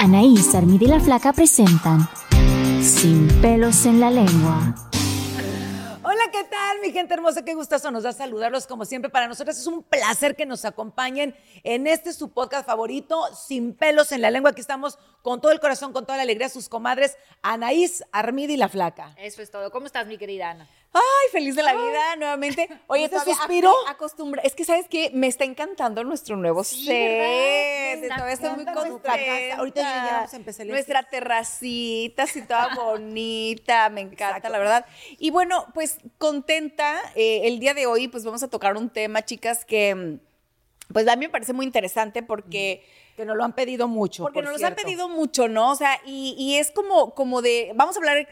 Anaís, Armida y la Flaca presentan Sin pelos en la lengua. Hola, ¿qué tal, mi gente hermosa? Qué gustazo nos da saludarlos como siempre. Para nosotros es un placer que nos acompañen en este su podcast favorito, Sin pelos en la lengua. Aquí estamos con todo el corazón, con toda la alegría, sus comadres Anaís, Armida y la Flaca. Eso es todo. ¿Cómo estás, mi querida Ana? Ay, feliz de la vida nuevamente. Oye, te suspiro. Acostumbra. Es que, ¿sabes qué? Me está encantando nuestro nuevo Sí, set. estoy muy contenta. Ahorita ya vamos a empezar Nuestra terracita, así toda bonita. Me encanta, la verdad. Y bueno, pues contenta. eh, el día de hoy, pues vamos a tocar un tema, chicas, que pues a mí me parece muy interesante porque... Que nos lo han pedido mucho. Porque por nos los han pedido mucho, ¿no? O sea, y, y es como, como de, vamos a hablar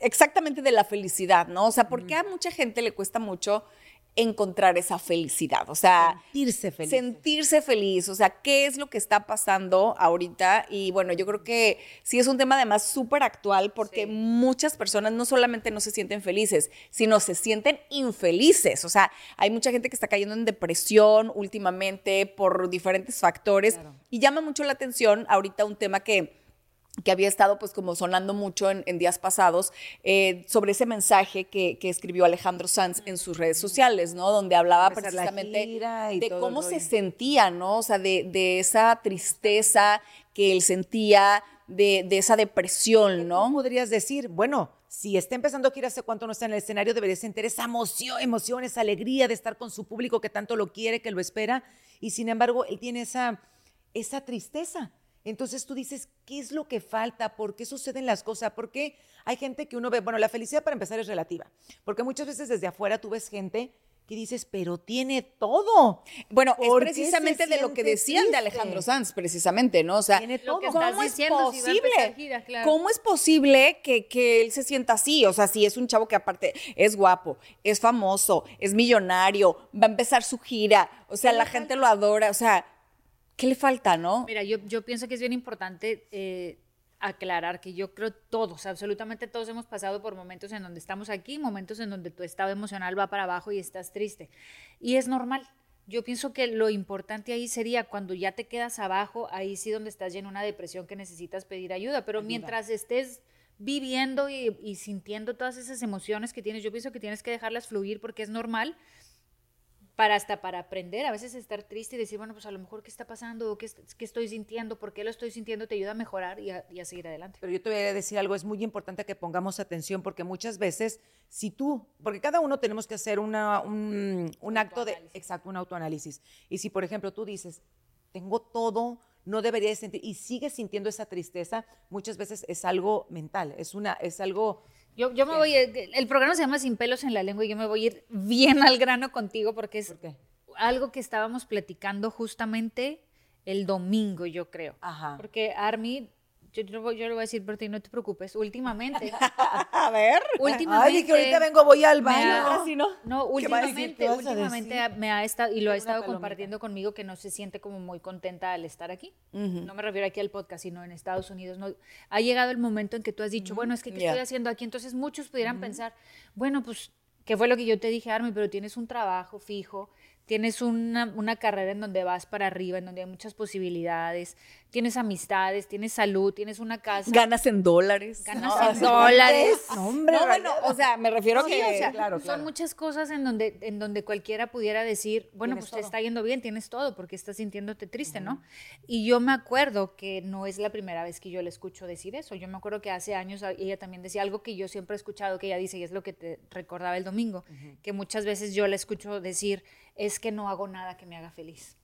exactamente de la felicidad, ¿no? O sea, porque a mucha gente le cuesta mucho encontrar esa felicidad, o sea, Sentirse feliz. sentirse feliz, o sea, qué es lo que está pasando ahorita. Y bueno, yo creo que sí es un tema además súper actual porque muchas personas no solamente no se sienten felices, sino se sienten infelices, o sea, hay mucha gente que está cayendo en depresión últimamente por diferentes factores y llama mucho la atención ahorita un tema que que había estado pues como sonando mucho en, en días pasados, eh, sobre ese mensaje que, que escribió Alejandro Sanz en sus redes sociales, ¿no? Donde hablaba Empezar precisamente gira de cómo se sentía, ¿no? O sea, de, de esa tristeza que él sentía, de, de esa depresión, ¿no? podrías decir, bueno, si está empezando a girar hace cuánto no está en el escenario, debería sentir esa emoción, emoción, esa alegría de estar con su público que tanto lo quiere, que lo espera, y sin embargo, él tiene esa, esa tristeza. Entonces tú dices, ¿qué es lo que falta? ¿Por qué suceden las cosas? ¿Por qué hay gente que uno ve? Bueno, la felicidad para empezar es relativa, porque muchas veces desde afuera tú ves gente que dices, pero tiene todo. Bueno, es ¿Por qué precisamente de lo que decían de? Alejandro Sanz, precisamente, ¿no? O sea, Tiene todo. ¿cómo es si posible? gira, claro. ¿Cómo es posible que, que él se sienta así? O sea, si es un chavo que aparte es guapo, es famoso, es millonario, va a empezar su gira, o sea, la gente lo adora, o sea, ¿qué le falta, no? Mira, yo, yo pienso que es bien importante eh, aclarar que yo creo todos, absolutamente todos hemos pasado por momentos en donde estamos aquí, momentos en donde tu estado emocional va para abajo y estás triste. Y es normal. Yo pienso que lo importante ahí sería cuando ya te quedas abajo, ahí sí donde estás ya en una depresión que necesitas pedir ayuda, pero mientras estés viviendo y, y sintiendo todas esas emociones que tienes, yo pienso que tienes que dejarlas fluir porque es normal para hasta para aprender, a veces estar triste y decir, bueno, pues a lo mejor qué está pasando, qué, qué estoy sintiendo, por qué lo estoy sintiendo, te ayuda a mejorar y a, y a seguir adelante. Pero yo te voy a decir algo, es muy importante que pongamos atención porque muchas veces, si tú, porque cada uno tenemos que hacer una, un, un acto de, exacto, un autoanálisis. Y si, por ejemplo, tú dices, tengo todo, no debería de sentir, y sigues sintiendo esa tristeza, muchas veces es algo mental, es, una, es algo... Yo, yo me voy, eh, el programa se llama Sin pelos en la lengua y yo me voy a ir bien al grano contigo porque es algo que estábamos platicando justamente el domingo, yo creo. Ajá. Porque Army, yo, yo, voy- yo le voy a decir por ti, no te preocupes, últimamente, A ver. últimamente... Ay, que ahorita vengo, voy al baño. ha- Así no. Últimamente, ¿Qué vas a últimamente me ha estado, y lo ha estado palomita. compartiendo conmigo, que no se siente como muy contenta al estar aquí. No me refiero aquí al podcast, sino en Estados Unidos. No, ha llegado el momento en que tú has dicho, bueno, es que ¿qué estoy haciendo aquí? Entonces muchos pudieran pensar, bueno, pues, ¿qué fue lo que yo te dije, Army? Pero tienes un trabajo fijo, tienes una, una carrera en donde vas para arriba, en donde hay muchas posibilidades, tienes amistades, tienes salud, tienes una casa. Ganas en dólares. Ganas No, en dólares. No, hombre, no, bueno, o sea, me refiero Sí, que... o sea, claro, son muchas cosas en donde, en donde cualquiera pudiera decir, bueno, pues te está yendo bien, tienes todo, porque estás sintiéndote triste, ¿no? Y yo me acuerdo que no es la primera vez que yo le escucho decir eso. Yo me acuerdo que hace años a- ella también decía algo que yo siempre he escuchado, que ella dice, y es lo que te recordaba el domingo, que muchas veces yo le escucho decir, es que no hago nada que me haga feliz.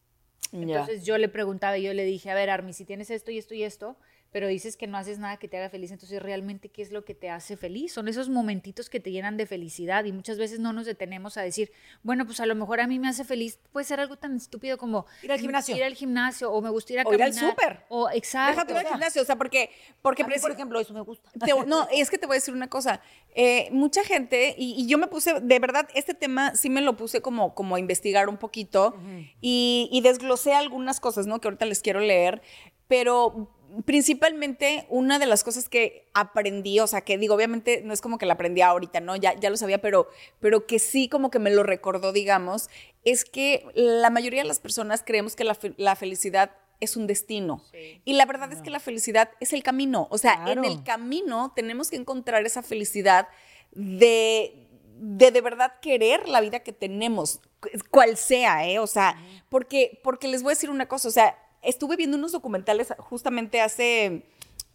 Entonces yo le preguntaba y yo le dije, a ver, Armi, si tienes esto y esto y esto, pero dices que no haces nada que te haga feliz, entonces realmente qué es lo que te hace feliz? Son esos momentitos que te llenan de felicidad y muchas veces no nos detenemos a decir, bueno, pues a lo mejor a mí me hace feliz, puede ser algo tan estúpido como Ir al gimnasio. Ir al gimnasio o me gusta ir a O ir al súper. O exacto. Déjate ir al gimnasio, o sea, porque... porque A mí, por ejemplo, eso me gusta. Te- no, es que te voy a decir una cosa. Eh, mucha gente, y, y yo me puse, de verdad, este tema sí me lo puse como, como a investigar un poquito y, y desglosé algunas cosas, ¿no? Que ahorita les quiero leer, pero principalmente una de las cosas que aprendí, o sea, que digo, obviamente no es como que la aprendí ahorita, ¿no? Ya, ya lo sabía, pero, pero que sí como que me lo recordó, digamos, es que la mayoría de las personas creemos que la, fe- la felicidad es un destino. Y la verdad es que la felicidad es el camino. O sea, en el camino tenemos que encontrar esa felicidad de de de verdad querer la vida que tenemos, cu- cual sea, ¿eh? O sea, porque, porque les voy a decir una cosa, o sea, estuve viendo unos documentales justamente hace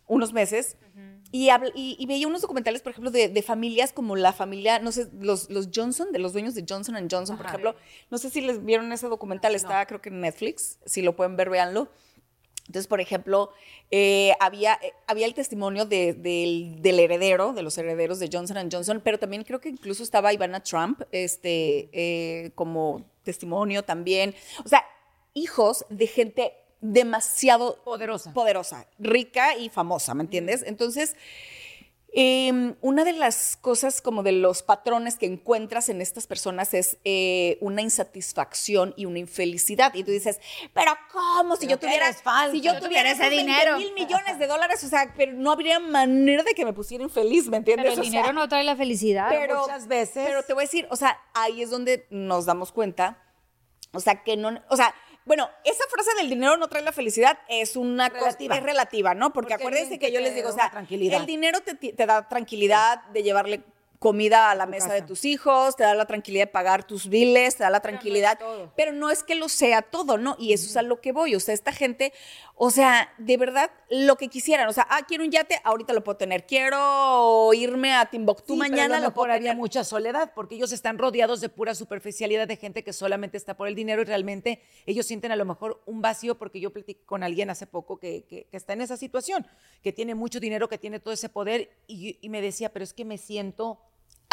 unos meses y, habl- y, y veía unos documentales, por ejemplo, de, de familias como la familia, no sé, los, los Johnson, de los dueños de Johnson Johnson, por ejemplo, no sé si les vieron ese documental, está creo que en Netflix, si lo pueden ver, véanlo. Entonces, por ejemplo, eh, había, eh, había el testimonio de- del, del heredero, de los herederos de Johnson Johnson, pero también creo que incluso estaba Ivana Trump este, eh, como testimonio también. O sea, hijos de gente demasiado Poderosa. poderosa, rica y famosa, ¿me entiendes? Entonces, eh, una de las cosas como de los patrones que encuentras en estas personas es eh, una insatisfacción y una infelicidad. Y tú dices, pero ¿cómo? Si Pero yo tuviera, falsa. si yo Yo tuviera ese dinero, mil millones de dólares, o sea, pero no habría manera de que me pusiera infeliz, ¿me entiendes? Pero el O sea, dinero no trae la felicidad. pero, muchas veces- Pero te voy a decir, o sea, ahí es donde nos damos cuenta, o sea, que no, o sea, bueno, esa frase del dinero no trae la felicidad es una cosa, Relativa. es relativa, ¿no? Porque, acuérdense que yo les digo, o sea, tranquilidad. el dinero te da tranquilidad de llevarle comida a la mesa de tus hijos, te da la tranquilidad de pagar tus biles, te da la no es tranquilidad, pero no es que lo sea todo, ¿no? Y eso es a lo que voy, o sea, esta gente, o sea, de verdad, lo que quisieran, o sea, ah, quiero un yate, ahorita lo puedo tener, quiero irme a Timbuktu Sí, pero mañana, a lo puedo había mucha soledad, porque ellos están rodeados de pura superficialidad de gente que solamente está por el dinero y realmente ellos sienten a lo mejor un vacío, porque yo platiqué con alguien hace poco que, que- que está en esa situación, que tiene mucho dinero, que tiene todo ese poder, y, y me decía, pero es que me siento...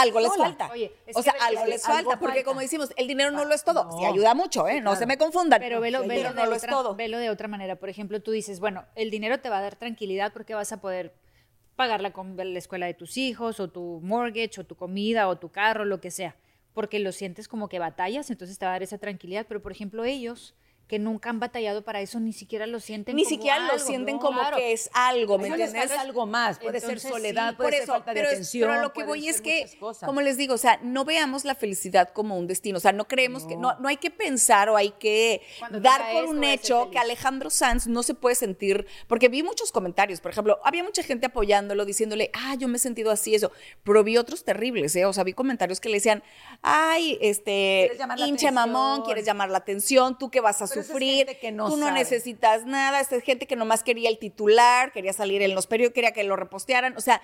algo les falta. Oye, o sea, algo les algo falta, porque falta. como decimos, el dinero no lo es todo. No. Sí ayuda mucho, ¿eh? Sí, no se me confundan. Pero velo, velo, de lo es otra, todo. velo de otra manera. Por ejemplo, tú dices, bueno, el dinero te va a dar tranquilidad porque vas a poder pagar la, la escuela de tus hijos, o tu mortgage, o tu comida, o tu carro, lo que sea. Porque lo sientes como que batallas, entonces te va a dar esa tranquilidad. Pero, por ejemplo, ellos que nunca han batallado para eso, ni siquiera lo sienten Ni como siquiera lo sienten ¿no? como Claro. que es algo, ¿me entiendes? falta algo más, puede Entonces, ser sí, soledad, Por puede ser eso, falta de pero, es- atención. pero a lo que voy es que, como les digo, o sea, no veamos la felicidad como un destino. O sea, no creemos que, no, no hay que pensar o hay que Cuando dar por un hecho que Alejandro Sanz no se puede sentir, porque vi muchos comentarios, por ejemplo, había mucha gente apoyándolo, diciéndole, ah, yo me he sentido así, eso, pero vi otros terribles, ¿eh? O sea, vi comentarios que le decían, ay, este, hinche mamón, quieres llamar la atención, tú que vas a Pero es sufrir, gente que no tú no sabe. necesitas nada, esta es gente que nomás quería el titular, quería salir en los periódicos, quería que lo repostearan, o sea,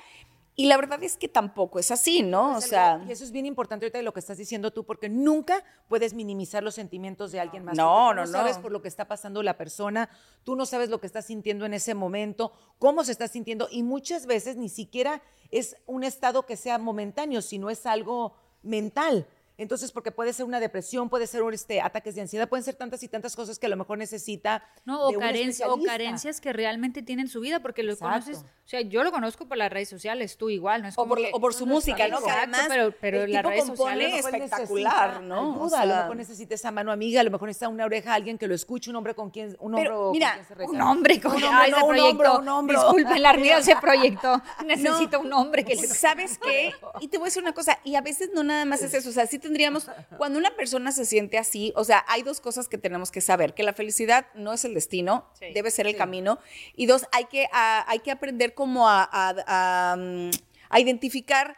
y la verdad es que tampoco es así, ¿no? O Pues, sea, y eso es bien importante ahorita de lo que estás diciendo tú, porque nunca puedes minimizar los sentimientos de alguien más. No, tú no, no sabes no. por lo que está pasando la persona, tú no sabes lo que está sintiendo en ese momento, cómo se está sintiendo, y muchas veces ni siquiera es un estado que sea momentáneo, sino es algo mental. Entonces, porque puede ser una depresión, puede ser un, este, ataques de ansiedad, pueden ser tantas y tantas cosas que a lo mejor necesita. No, o, de un carencia- o carencias que realmente tienen su vida, porque lo Exacto. conoces, o sea, yo lo conozco por las redes sociales, tú igual, no es o como por, que- o por su música, ¿no? Exacto, además pero, pero el las tipo redes compone sociales... espectacular, ¿no? O ayuda, a lo sea- mejor necesita esa mano amiga, a lo mejor necesita una oreja, alguien que lo escuche, un hombre con quien, un hombre Pero, con mira, quien se. Un hombre con hombre, ese no, un proyecto. hombro, un hombro. Disculpen, la armida se proyectó. Necesito un hombre que le ¿Sabes qué? Y te voy a decir una cosa, y a veces no nada más es eso, o sea, sí te tendríamos, cuando una persona se siente así, o sea, hay dos cosas que tenemos que saber, que la felicidad no es el destino, Sí. debe ser el camino, y dos, hay que, a- hay que aprender como a, a- a, mm, a identificar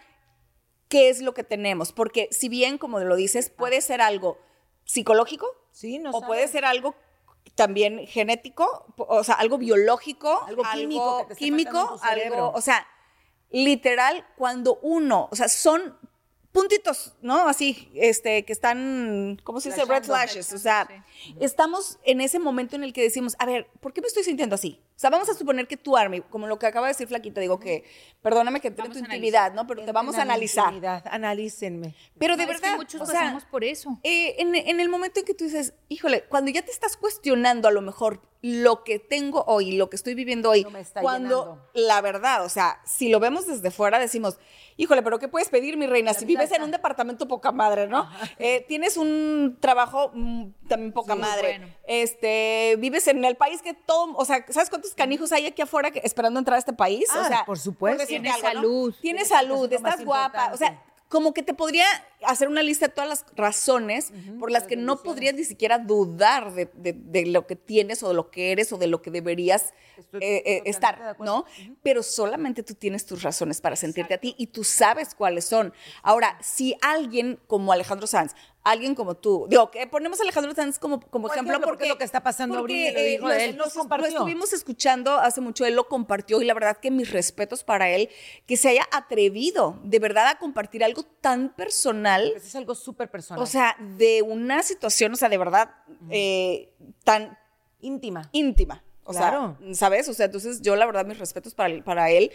qué es lo que tenemos, porque si bien, como lo dices, puede ser algo psicológico, Sí, no o puede ser algo también genético, o sea, algo biológico, Algo químico esté químico, algo, o sea, literal, cuando uno, o sea, son puntitos, ¿no? Así, este, que están, ¿cómo se dice? Red flashes, o sea, estamos en ese momento en el que decimos, a ver, ¿por qué me estoy sintiendo así? O sea, vamos a suponer que tú, Army, como lo que acaba de decir Flaquita, digo que, perdóname que entre Vamos tu intimidad, ¿no? Pero te vamos a analizar. intimidad, Analícenme. Pero de No, es que verdad, muchos o sea, pasamos por eso. eh, en, en el momento en que tú dices, híjole, cuando ya te estás cuestionando a lo mejor lo que tengo hoy, lo que estoy viviendo hoy, No me está cuando llenando. la verdad, o sea, si lo vemos desde fuera, decimos, híjole, pero ¿qué puedes pedir, mi reina? Si vives en un departamento poca madre, ¿no? Eh, tienes un trabajo mm, también poca Sí, madre. bueno. Este, vives en el país que todo, o sea, ¿sabes cuántos canijos hay aquí afuera que- esperando entrar a este país? o Ah, sea, por supuesto. decirte Tienes algo, ¿no? salud. Tienes salud, estás guapa, o sea, como que te podría hacer una lista de todas las razones por las que no podrías ni siquiera dudar de, de- de lo que tienes o de lo que eres o de lo que deberías eh, eh, totalmente de estar, acuerdo. ¿no? Pero solamente tú tienes tus razones para sentirte a ti y tú sabes cuáles son. Ahora, si alguien como Alejandro Sanz, alguien como tú, digo, que ponemos a Alejandro Sanz como, como ejemplo ejemplo, porque porque es lo que está pasando ahorita, lo eh, dijo lo- él, lo- nos lo estuvimos escuchando hace mucho, él lo compartió y la verdad que mis respetos para él, que se haya atrevido de verdad a compartir algo tan personal, Es algo súper personal. o sea, de una situación, o sea, de verdad eh, tan íntima. íntima. O Claro. sea, ¿sabes? O sea, entonces yo la verdad mis respetos para, para él.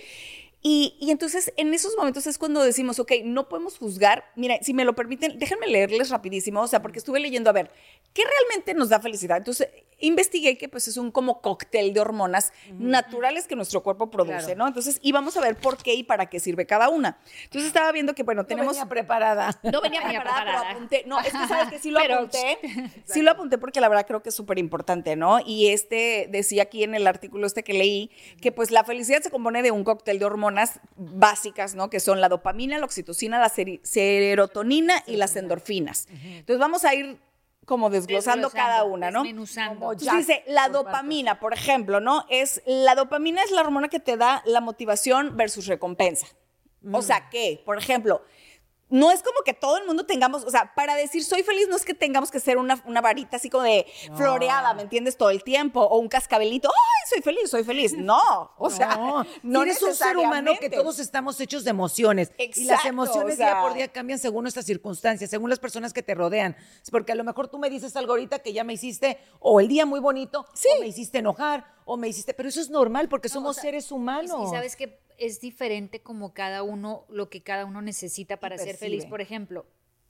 Y, y entonces en esos momentos es cuando decimos, ok, no podemos juzgar. Mira, si me lo permiten, déjenme leerles rapidísimo, o sea, porque estuve leyendo, a ver, ¿qué realmente nos da felicidad? Entonces investigué que pues es un como cóctel de hormonas naturales que nuestro cuerpo produce, Claro. ¿no? Entonces íbamos a ver por qué y para qué sirve cada una. Entonces estaba viendo que, bueno, No tenemos... venía preparada. No venía preparada, pero apunté. No, es que sabes que sí lo Pero- apunté. Sí lo apunté porque la verdad creo que es súper importante, ¿no? Y este decía aquí en el artículo este que leí que pues la felicidad se compone de un cóctel de hormonas básicas, ¿no? Que son la dopamina, la oxitocina, la serotonina y las endorfinas. Entonces vamos a ir como desglosando cada una, ¿no? Desmenuzando. Dice, la dopamina, por ejemplo, ¿no? Es, la dopamina es la hormona que te da la motivación versus recompensa. O sea que, por ejemplo, no es como que todo el mundo tengamos, o sea, para decir soy feliz no es que tengamos que ser una, una varita así como de floreada, ¿me entiendes? Todo el tiempo, o un cascabelito, ¡ay, soy feliz, soy feliz! No, o sea, no, no eres un ser humano que todos estamos hechos de emociones. y las Exacto, emociones o sea- día por día cambian según nuestras circunstancias, según las personas que te rodean. Es porque a lo mejor tú me dices algo ahorita que ya me hiciste, o el día muy bonito, o me hiciste enojar, o me hiciste. Pero eso es normal porque somos sea, seres humanos. Y sabes que es diferente como cada uno, lo que cada uno necesita para ser feliz. Por ejemplo,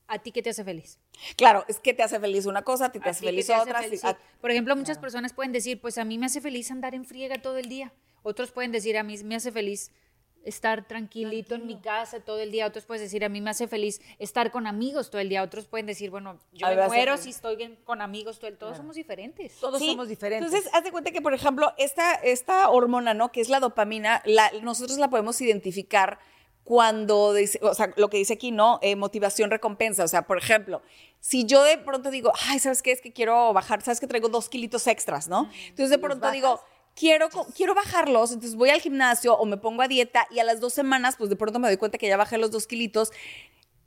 ¿a ti qué te hace feliz? Claro, es que te hace feliz una cosa, te, te ¿A hace ti qué feliz te hace otra. feliz? sí, a- Por ejemplo, muchas personas pueden decir, pues a mí me hace feliz andar en friega todo el día. Otros pueden decir, a mí me hace feliz estar tranquilito en mi casa todo el día. Otros pueden decir, a mí me hace feliz estar con amigos todo el día. Otros pueden decir, bueno, yo me muero si estoy en- con amigos todo el Todos somos diferentes. todos Sí, somos diferentes. Entonces, haz de cuenta que, por ejemplo, esta, esta hormona, ¿no? Que es la dopamina, la, nosotros la podemos identificar cuando, dice, o sea, lo que dice aquí, ¿no? Eh, motivación, recompensa. O sea, por ejemplo, si yo de pronto digo, ay, ¿sabes qué? Es que quiero bajar, ¿sabes que traigo dos kilitos extras, ¿no? Entonces, de pronto digo, quiero, quiero bajarlos, entonces voy al gimnasio o me pongo a dieta y a las dos semanas, pues de pronto me doy cuenta que ya bajé los dos kilitos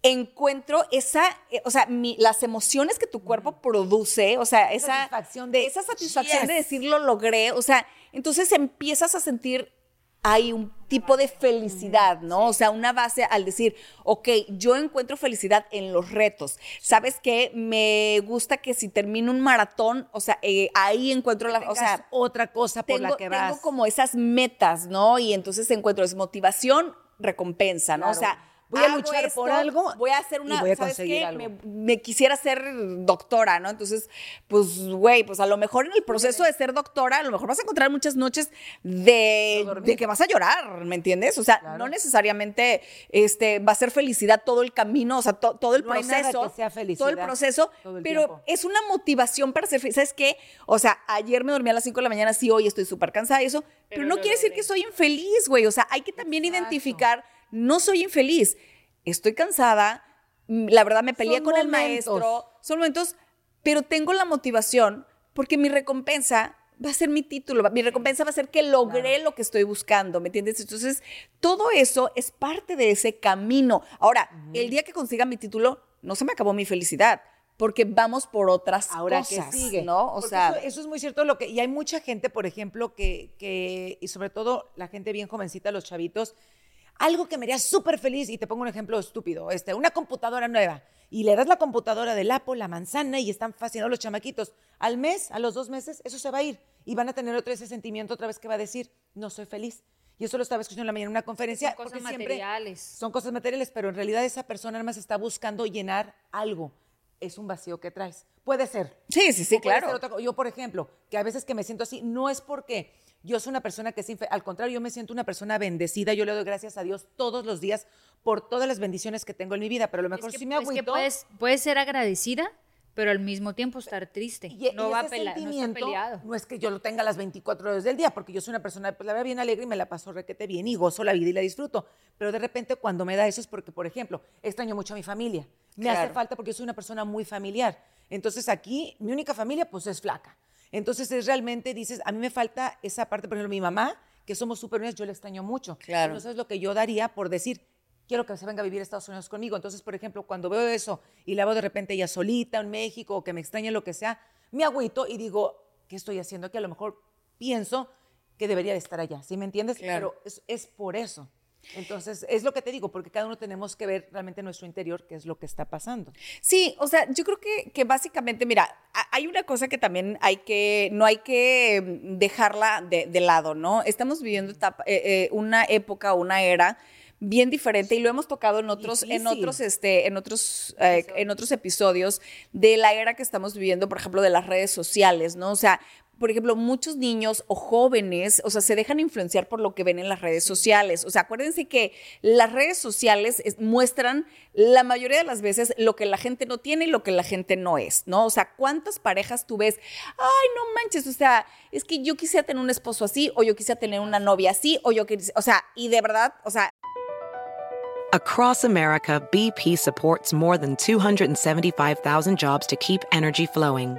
encuentro esa, eh, o sea, mi- las emociones que tu cuerpo produce, o sea, esa Satisfacción de, esa satisfacción de decir lo logré, o sea, entonces empiezas a sentir hay un tipo de felicidad, ¿no? O sea, una base al decir, ok, yo encuentro felicidad en los retos. ¿Sabes qué? Me gusta que si termino un maratón, o sea, eh, ahí encuentro la, o sea, otra cosa por tengo, la que vas. tengo como esas metas, ¿no? Y entonces encuentro es motivación, recompensa, ¿no? O sea, Voy a luchar por algo voy a hacer una, voy a ¿sabes qué? algo. Me, me quisiera ser doctora, ¿no? Entonces, pues, güey, pues a lo mejor en el proceso de ser doctora, a lo mejor vas a encontrar muchas noches de, de que vas a llorar, ¿me entiendes? O sea, no necesariamente este, va a ser felicidad todo el camino, o sea, to- todo el No hay nada proceso. que sea todo el proceso, todo el pero tiempo. es una motivación para ser feliz. ¿Sabes qué? O sea, ayer me dormí a las 5 de la mañana, sí, hoy estoy súper cansada y eso, pero, Pero no quiere decir que soy infeliz, güey. O sea, hay que también identificar, no soy infeliz, estoy cansada, mm, la verdad me peleé Son con el maestro, son momentos, pero tengo la motivación porque mi recompensa va a ser mi título, mi recompensa va a ser que logré lo que estoy buscando, ¿me entiendes? Entonces, todo eso es parte de ese camino. Ahora, el día que consiga mi título, no se me acabó mi felicidad, porque vamos por otras Ahora cosas, que sigue. ¿no? O Porque sea, eso, eso es muy cierto lo que y hay mucha gente, por ejemplo, que, que y sobre todo la gente bien jovencita, los chavitos, algo que me haría súper feliz y te pongo un ejemplo estúpido, este, una computadora nueva y le das la computadora del Apple, la manzana y están fascinados los chamaquitos. Al mes, a los dos meses, eso se va a ir y van a tener otro ese sentimiento otra vez que va a decir no soy feliz. Y eso lo estaba escuchando en la mañana en una conferencia. Son cosas porque materiales. Son cosas materiales, pero en realidad esa persona más está buscando llenar algo. Es un vacío que traes. Puede ser. sí, sí, sí, O puede ser claro. otra yo, por ejemplo, que a veces que me siento así, no es porque yo soy una persona que al contrario, yo me siento una persona bendecida, yo le doy gracias a Dios todos los días por todas las bendiciones que tengo en mi vida, pero a lo mejor es que, sí me es que agüito. puedes, puedes ser agradecida, pero al mismo tiempo estar triste. y, no y va ese pela- no está sentimiento no es que yo lo tenga las 24 horas del día, porque yo soy una persona, pues la verdad, bien alegre y me la paso requete bien y gozo la vida y la disfruto. Pero de repente cuando me da eso es porque, por ejemplo, extraño mucho a mi familia. Me hace Claro. falta porque yo soy una persona muy familiar. Entonces aquí mi única familia pues es flaca. Entonces es realmente, dices, a mí me falta esa parte, por ejemplo, mi mamá, que somos súper unidas, yo la extraño mucho. Claro. Entonces es lo que yo daría por decir, quiero que se venga a vivir a Estados Unidos conmigo. Entonces, por ejemplo, cuando veo eso y la veo de repente ella solita en México o que me extraña lo que sea, me agüito y digo, ¿qué estoy haciendo aquí? A lo mejor pienso que debería de estar allá, ¿sí me entiendes? Claro. Pero es, es por eso. Entonces, es lo que te digo, porque cada uno tenemos que ver realmente en nuestro interior qué es lo que está pasando. Sí, o sea, yo creo que, que básicamente, mira, hay una cosa que también hay que, no hay que mm, dejarla de, de lado, ¿no? Estamos viviendo etapa- eh, eh, una época, una era bien diferente y lo hemos tocado en otros, en otros, este, en otros, eh, en otros episodios de la era que estamos viviendo, por ejemplo, de las redes sociales, ¿no? O sea, por ejemplo, muchos niños o jóvenes, o sea, se dejan influenciar por lo que ven en las redes sociales. O sea, acuérdense que las redes sociales es- muestran la mayoría de las veces lo que la gente no tiene y lo que la gente no es, ¿no? O sea, ¿cuántas parejas tú ves? Ay, no manches, o sea, es que yo quisiera tener un esposo así, o yo quisiera tener una novia así, o yo quisiera, o sea, y de verdad, o sea, Across America, BP supports more than 275,000 jobs to keep energy flowing.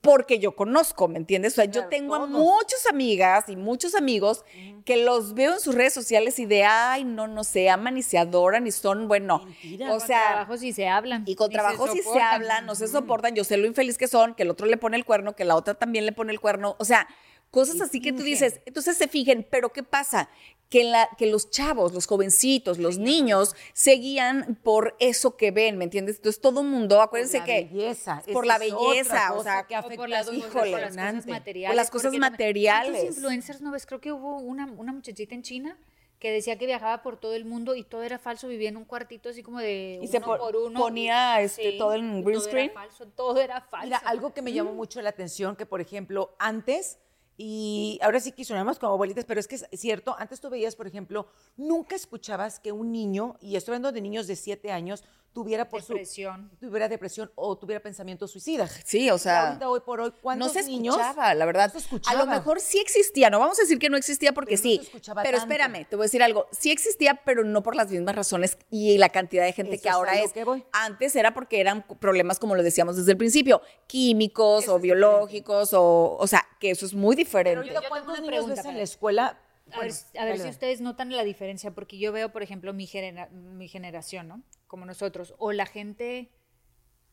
Porque yo conozco, ¿me entiendes? O sea, yo tengo a muchas amigas y muchos amigos que los veo en sus redes sociales y de, ay, no, no se aman ni se adoran y son, bueno, o Con sea, trabajo sí se hablan. y con trabajo sí se soportan. hablan, no se soportan, yo sé lo infeliz que son, que el otro le pone el cuerno, que la otra también le pone el cuerno, o sea, cosas así que tú dices, entonces se fijen, pero ¿qué pasa? Que, la, que los chavos, los jovencitos, los niños, seguían por eso que ven, ¿me entiendes? Entonces todo el mundo, acuérdense la que... belleza, Por la belleza, o sea, que afecta por las, híjole, por las cosas materiales. Por las cosas materiales. ¿Cuántos influencers no ves? Creo que hubo una, una muchachita en China que decía que viajaba por todo el mundo y todo era falso, vivía en un cuartito así como de Y se uno po- por uno. ponía, este, todo en green todo screen. Era falso, todo era falso. Mira, algo que me llamó mucho la atención, que por ejemplo, antes, y ahora sí que sonamos como abuelitas, pero es que es cierto, antes tú veías, por ejemplo, nunca escuchabas que un niño, y estoy hablando de niños de 7 años, tuviera por Depresión. su tuviera depresión o tuviera pensamientos suicidas. Sí, o sea, ahorita hoy por hoy, no ¿cuántos se niños? escuchaba, la verdad. No se A lo mejor sí existía, no vamos a decir que no existía porque Pero no sí. se escuchaba pero tanto. espérame, te voy a decir algo. Sí existía, pero no por las mismas razones y la cantidad de gente Eso que ahora es. que voy. Antes era porque eran problemas, como lo decíamos desde el principio, químicos Eso o biológicos o, o sea, que eso es muy Pero diferente. ahorita, Yo tengo ¿cuántos una niños pregunta ves en la escuela? A ver, a ver si ustedes notan la diferencia, porque yo veo, por ejemplo, mi, genera- mi generación, ¿no? Como nosotros, o la gente,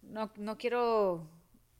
no, no quiero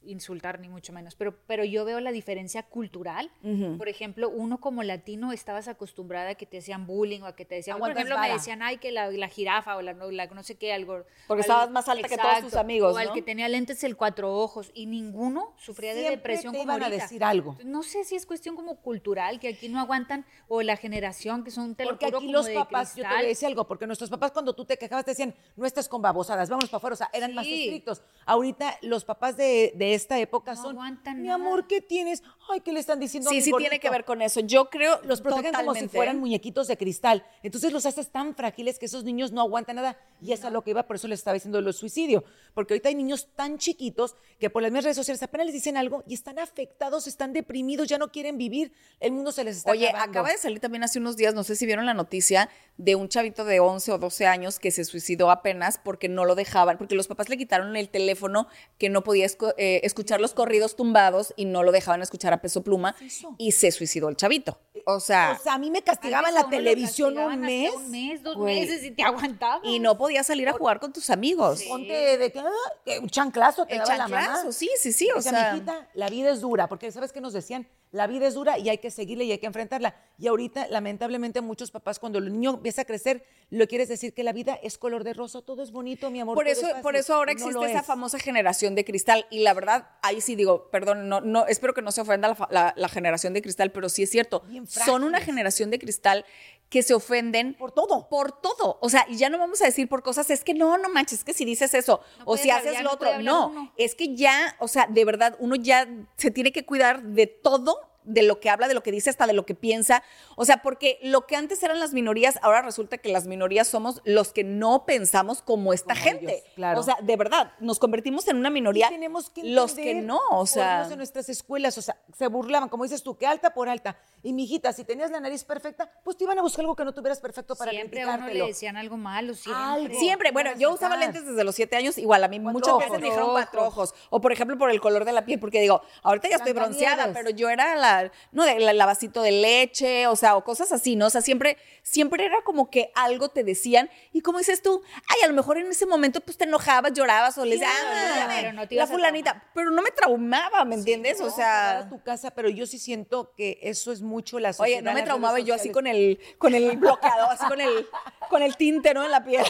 insultar ni mucho menos, pero, pero yo veo la diferencia cultural. Por ejemplo, uno como latino estabas acostumbrada a que te hacían bullying o a que te decían, por ejemplo, me decían, ay, que la, jirafa o la, no sé qué, algo. Porque estabas más alta que todos tus amigos, O al que tenía lentes el cuatro ojos y ninguno sufría de depresión te como iban a decir algo. No sé si es cuestión como cultural, que aquí no aguantan, o la generación, que son, te Porque aquí los papás, yo te voy a decir algo, porque nuestros papás cuando tú te quejabas te decían, no estás con babosadas, vámonos para afuera, o sea, eran más estrictos. Ahorita los papás de, de esta época son mi amor, ¿qué tienes? Ay, ¿qué le están diciendo? Sí, sí tiene que ver con eso. Yo creo los protegen como si fueran muñequitos de cristal. Entonces los haces tan frágiles que esos niños no aguantan nada. Y eso es a lo que iba, por eso les estaba diciendo los suicidio. Porque ahorita hay niños tan chiquitos que por las mismas redes sociales apenas les dicen algo y están afectados, están deprimidos, ya no quieren vivir. El mundo se les está Oye, acaba de salir también hace unos días, no sé si vieron la noticia de un chavito de 11 o 12 años que se suicidó apenas porque no lo dejaban, porque los papás le quitaron el teléfono que no podía eh, escuchar los corridos tumbados y no lo dejaban escuchar a peso pluma y se suicidó el chavito. O sea, o sea a mí me castigaban la televisión un mes. Un mes, dos meses y te aguantaba. Y no podías salir a jugar con tus amigos. Ponte de que, ah, un chanclazo te daba la mamá. sí, sí, sí. O, sea, la vida es dura, porque ¿sabes qué nos decían? La vida es dura y hay que seguirla y hay que enfrentarla. Y ahorita, lamentablemente, muchos papás, cuando el niño empieza a crecer, lo quieres decir que la vida es color de rosa, todo es bonito, mi amor. Por eso, por eso ahora existe esa famosa generación de cristal. Y la verdad, ahí sí digo, perdón, no, no, espero que no se ofenda la, generación de cristal, pero sí es cierto. Son una generación de cristal que se ofenden por todo. Por todo. O sea, y ya no vamos a decir por cosas, es que no, no manches, es que si dices eso o si haces lo otro, no, es que ya, o sea, de verdad, uno ya se tiene que cuidar de todo de lo que habla, de lo que dice, hasta de lo que piensa. O sea, porque lo que antes eran las minorías, ahora resulta que las minorías somos los que no pensamos como esta gente. claro. O sea, de verdad, nos convertimos en una minoría. tenemos que los que no, o sea. en nuestras escuelas, o sea, se burlaban, como dices tú, que alta por alta. Y mijita, si tenías la nariz perfecta, pues te iban a buscar algo que no tuvieras perfecto para Siempre a uno le decían algo malo, siempre. siempre. Bueno, yo usaba lentes desde los siete años, igual a mí muchas veces me dijeron cuatro ojos. O por ejemplo, por el color de la piel, porque digo, ahorita ya estoy bronceada, pero yo era la, no, de la, vasito de leche, o sea, o cosas así, ¿no? O sea, siempre, siempre era como que algo te decían, y como dices tú, ay, a lo mejor en ese momento pues te enojabas, llorabas, o les ah, pero no te la fulanita, pero no me traumaba, ¿me entiendes? o sea, a tu casa, pero yo sí siento que eso es mucho la sociedad. Oye, no me traumaba yo así con el, con el bloqueador, así con el, con el tinte, ¿no? En la piel.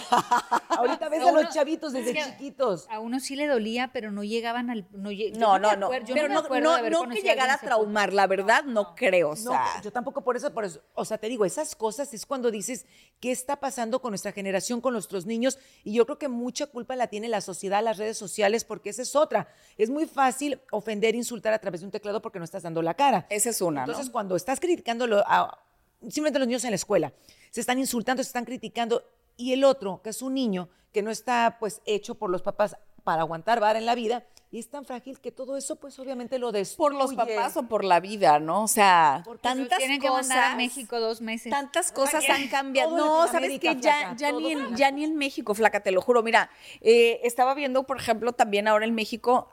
Ahorita ves a los chavitos desde chiquitos. A uno sí le dolía, pero no llegaban al. No, no, no, no. Pero no, no, no que llegara a traumar, la verdad, no creo. O sea. yo tampoco por eso, por eso. O sea, te digo, esas cosas es cuando dices, ¿qué está pasando con nuestra generación, con nuestros niños? Y yo creo que mucha culpa la tiene la sociedad, las redes sociales, porque esa es otra. Es muy fácil ofender, insultar a través de un teclado porque no estás dando la cara. Esa es una. Entonces, cuando estás criticándolo a simplemente los niños en la escuela, se están insultando, se están criticando, y el otro, que es un niño que no está pues hecho por los papás para aguantar vara en la vida, y es tan frágil que todo eso, pues obviamente lo destruye. Por los papás o por la vida, ¿no? O sea, tantas tienen cosas. que mandar a México dos meses. Tantas cosas han cambiado. No, sabes que ya, ya, ni en, ya ni en México, flaca, te lo juro. Mira, eh, estaba viendo, por ejemplo, también ahora en México,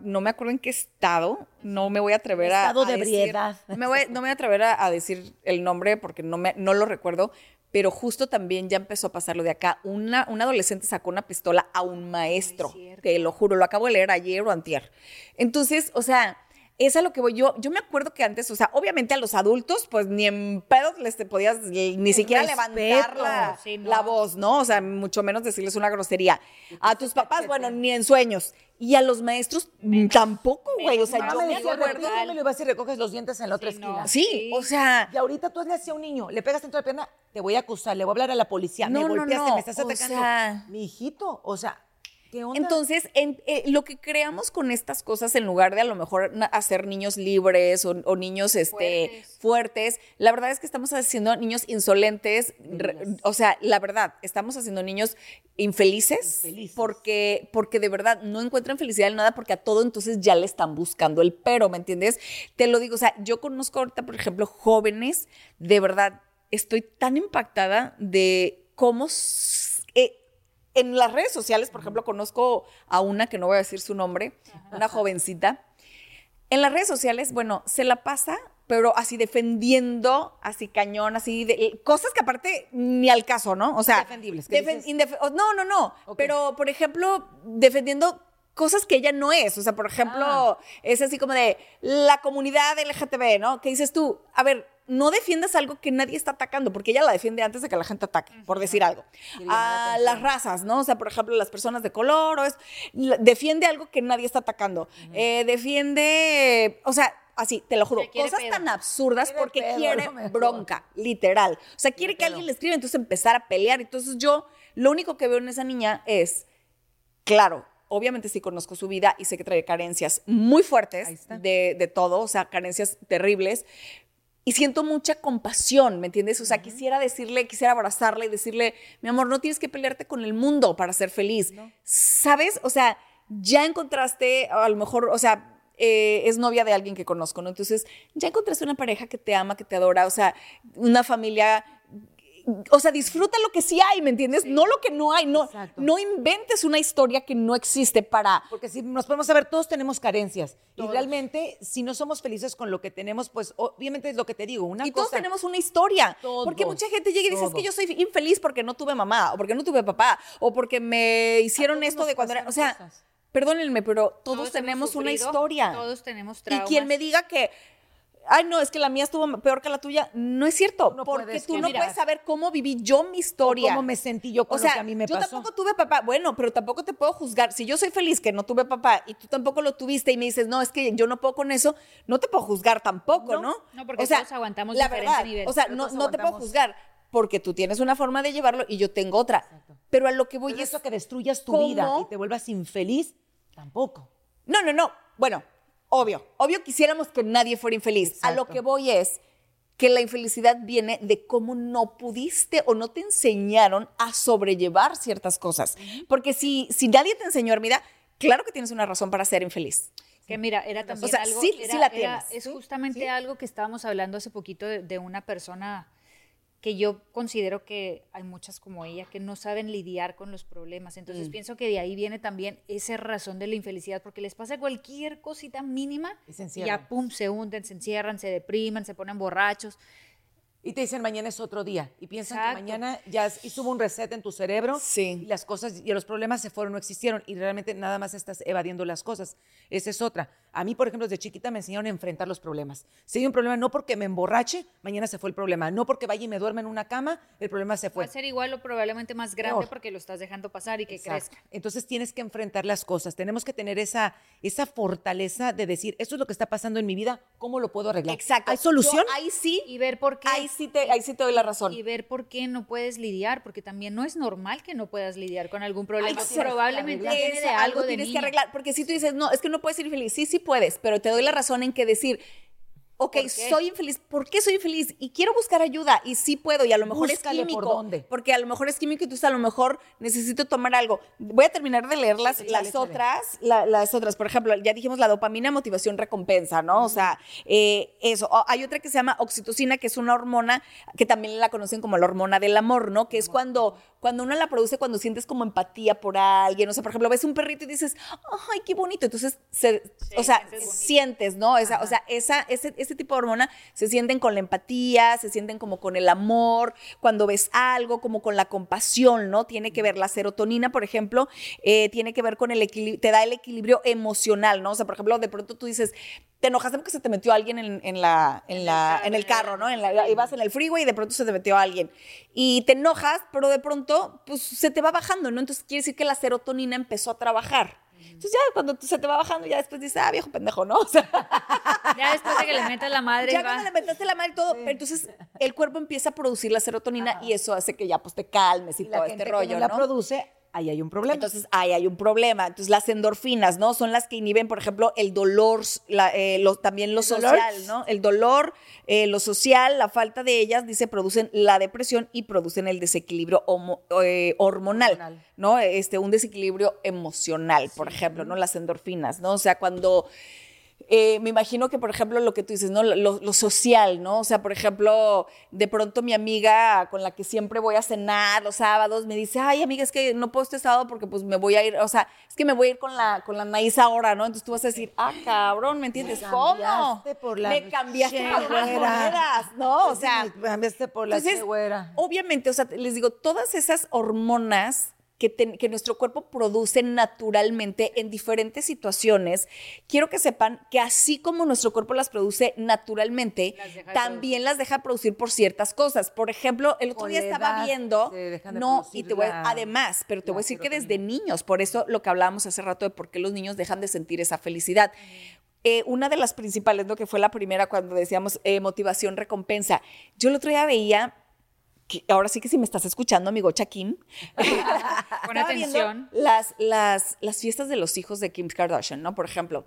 no me acuerdo en qué estado, no me voy a atrever a. Estado de ebriedad. no me voy a atrever a, decir el nombre porque no, me, no lo recuerdo, pero justo también ya empezó a pasar lo de acá. Una, un adolescente sacó una pistola a un maestro, te lo juro, lo acabo de leer ayer o antier. Entonces, o sea, es a lo que voy yo. Yo me acuerdo que antes, o sea, obviamente a los adultos, pues ni en pedos les te podías ni siquiera levantar la, voz, ¿no? O sea, mucho menos decirles una grosería. A tus papás, bueno, ni en sueños. Y a los maestros tampoco, güey. O sea, yo me, acuerdo. me lo ibas y recoges los dientes en la otra esquina. Sí, o sea. Y ahorita tú haces a un niño, le pegas dentro de la pierna, te voy a acusar, le voy a hablar a la policía, me golpeaste, me estás atacando. Mi hijito, o sea, entonces, eh, lo que creamos con estas cosas, en lugar de a lo mejor hacer niños libres o, niños este, fuertes. la verdad es que estamos haciendo niños insolentes. o sea, la verdad, estamos haciendo niños infelices, Porque, porque de verdad no encuentran felicidad en nada porque a todo entonces ya le están buscando el pero, ¿me entiendes? Te lo digo, o sea, yo conozco ahorita, por ejemplo, jóvenes, de verdad, estoy tan impactada de cómo en las redes sociales, por ejemplo, conozco a una que no voy a decir su nombre, una jovencita. En las redes sociales, bueno, se la pasa, pero así defendiendo, así cañón, así de cosas que aparte ni al caso, ¿no? O sea, defendibles. no, no, no. Pero, por ejemplo, defendiendo cosas que ella no es. O sea, por ejemplo, Ah. es así como de la comunidad LGTB, ¿no? Que dices tú, a ver, no defiendas algo que nadie está atacando, porque ella la defiende antes de que la gente ataque, por decir algo. A atención. las razas, ¿no? O sea, por ejemplo, las personas de color, o es, defiende algo que nadie está atacando. Eh, defiende, o sea, así, te lo juro, cosas pedo. tan absurdas Quiere porque pedo, quiere bronca, literal. O sea, quiere que alguien le escriba, entonces empezar a pelear. Entonces yo, lo único que veo en esa niña es, claro, obviamente sí conozco su vida y sé que trae carencias muy fuertes de, de todo, o sea, carencias terribles. Y siento mucha compasión, ¿me entiendes? O sea, quisiera decirle, quisiera abrazarle y decirle, mi amor, no tienes que pelearte con el mundo para ser feliz. ¿Sabes? O sea, ya encontraste, a lo mejor, o sea, eh, es novia de alguien que conozco, ¿no? Entonces, ya encontraste una pareja que te ama, que te adora, o sea, una familia o sea, disfruta lo que sí hay, ¿me entiendes? No lo que no hay, no, Exacto. no inventes una historia que no existe para... Porque si nos podemos saber, todos tenemos carencias. Todos. Y realmente, si no somos felices con lo que tenemos, pues obviamente es lo que te digo. Una y todos cosa, tenemos una historia. Todos, porque mucha gente llega y dice, es que todos. yo soy infeliz porque no tuve mamá, o porque no tuve papá, o porque me hicieron todos esto de cuando era... O sea, cosas. perdónenme, pero todos, tenemos una historia. Todos tenemos y traumas. quien me diga que... Ay, no, es que la mía estuvo peor que la tuya. No es cierto. No porque tú no comparar. puedes saber cómo viví yo mi historia. cómo me sentí yo con o sea, lo que a mí me yo pasó. tampoco tuve papá. Bueno, pero tampoco te puedo juzgar. Si yo soy feliz que no tuve papá y tú tampoco lo tuviste y me dices, no, es que yo no puedo con eso, no te puedo juzgar tampoco, ¿no? No, no, porque todos aguantamos la diferente verdad, nivel. O sea, no, no te puedo juzgar porque tú tienes una forma de llevarlo y yo tengo otra. Pero a lo que voy es... eso que destruyas tu ¿cómo? vida y te vuelvas infeliz, tampoco. No, no, no. Bueno, obvio. Obvio quisiéramos que nadie fuera infeliz. A lo que voy es que la infelicidad viene de cómo no pudiste o no te enseñaron a sobrellevar ciertas cosas. Porque si, si nadie te enseñó, Armida, claro que tienes una razón para ser infeliz. Que mira, era también sea, algo. sí- era- sí la era- tienes. es justamente sí. algo que estábamos hablando hace poquito de, de una persona que yo considero que hay muchas como ella que no saben lidiar con los problemas. Mm. Entonces pienso que de ahí viene también esa razón de la infelicidad, porque les pasa cualquier cosita mínima Y se y encierran. ya pum, se hunden, se encierran, se depriman, se ponen borrachos. Y te dicen mañana es otro día. Y piensan Exacto. que mañana ya hizo un reset en tu cerebro. Sí. Y las cosas y los problemas se fueron, no existieron. Y realmente nada más estás evadiendo las cosas. Esa es otra. A mí, por ejemplo, desde chiquita me enseñaron a enfrentar los problemas. Si hay un problema, no porque me emborrache, mañana se fue el problema. No porque vaya y me duerma en una cama, el problema se Va fue. a ser igual o probablemente más grande porque lo estás dejando pasar y que Exacto. crezca. Entonces tienes que enfrentar las cosas. Tenemos que tener esa, esa fortaleza de decir, esto es lo que está pasando en mi vida, ¿cómo lo puedo arreglar? Exacto. ¿Hay solución? Yo ahí sí, Y ver por qué. ahí sí te, ahí sí te doy la razón. y ver por qué no puedes lidiar, porque también no es normal que no puedas lidiar con algún problema. Exacto. Probablemente viene de Eso, algo de tienes que arreglar. Porque si tú dices, no, es que no puedes ser infeliz. Sí, sí puedes, pero te doy la razón en que decir, ok, ¿Por soy infeliz. ¿Por qué soy infeliz? Y quiero buscar ayuda. Y sí puedo. Y a lo mejor Búscale es por químico. dónde. Porque a lo mejor es químico y tú a lo mejor necesito tomar algo. Voy a terminar de leer las, otras. la- las otras. Por ejemplo, ya dijimos la dopamina, motivación, recompensa, ¿no? O sea, eh, eso. O- Hay otra que se llama oxitocina, que es una hormona que también la conocen como la hormona del amor, ¿no? Que es cuando, cuando uno la produce cuando sientes como empatía por alguien. O sea, por ejemplo, ves un perrito y dices, ay, qué bonito. Entonces, se- o sea, sientes ¿no? Esa, o sea, esa, ese, ese tipo de hormona se sienten con la empatía, se sienten como con el amor, cuando ves algo, como con la compasión, ¿no? Tiene que ver la serotonina, por ejemplo, eh, tiene que ver con el equilibrio, te da el equilibrio emocional, ¿no? O sea, por ejemplo, de pronto tú dices, te enojaste porque se te metió alguien en, en la, en, la, en el carro, ¿no? En la, ibas en el freeway y de pronto se te metió alguien. Y te enojas, pero de pronto, pues se te va bajando, ¿no? Entonces quiere decir que la serotonina empezó a trabajar. Entonces ya cuando se te va bajando, ya después dices, ah, viejo pendejo, ¿no? O sea, Ya después de que le metas la madre, ya va. cuando le metiste la madre y todo, pero entonces el cuerpo empieza a producir la serotonina y eso hace que ya pues te calmes y, Y la todo gente este rollo, no la produce, ahí hay un problema. Entonces, ahí hay un problema. Entonces, las endorfinas, ¿no? Son las que inhiben, por ejemplo, el dolor, la- eh, lo- también lo social, ¿no? El dolor, eh, lo social, la falta de ellas, dice, producen la depresión y producen el desequilibrio homo- eh, hormonal, Hormonal. ¿no? Este, un desequilibrio emocional, por ejemplo, ¿no? Las endorfinas, ¿no? O sea, cuando... eh, me imagino que, por ejemplo, lo que tú dices, ¿no? Lo, lo social, ¿no? O sea, por ejemplo, de pronto mi amiga con la que siempre voy a cenar los sábados me dice, ay, amiga, es que no puedo este sábado porque pues me voy a ir, o sea, es que me voy a ir con la, con la maíz ahora, ¿no? Entonces tú vas a decir, ah, cabrón, ¿me entiendes? Me ¿Cómo? por la me cambiaste por las monedas, ¿no? O sea, me cambiaste por la entonces, obviamente, o sea, les digo, todas esas hormonas que, que, nuestro cuerpo produce naturalmente en diferentes situaciones, quiero que sepan que así como nuestro cuerpo las produce naturalmente, también las deja producir por ciertas cosas. Por ejemplo, el otro día estaba viendo, no, y te voy, además, pero te voy a decir que desde niños, por eso lo que hablábamos hace rato de por qué los niños dejan de sentir esa felicidad. Eh, una de las principales, lo que fue la primera cuando decíamos eh, motivación, recompensa. Yo el otro día veía ahora sí que si me estás escuchando, amigo Kim. Con atención. Las, las, las fiestas de los hijos de Kim Kardashian, ¿no? Por ejemplo.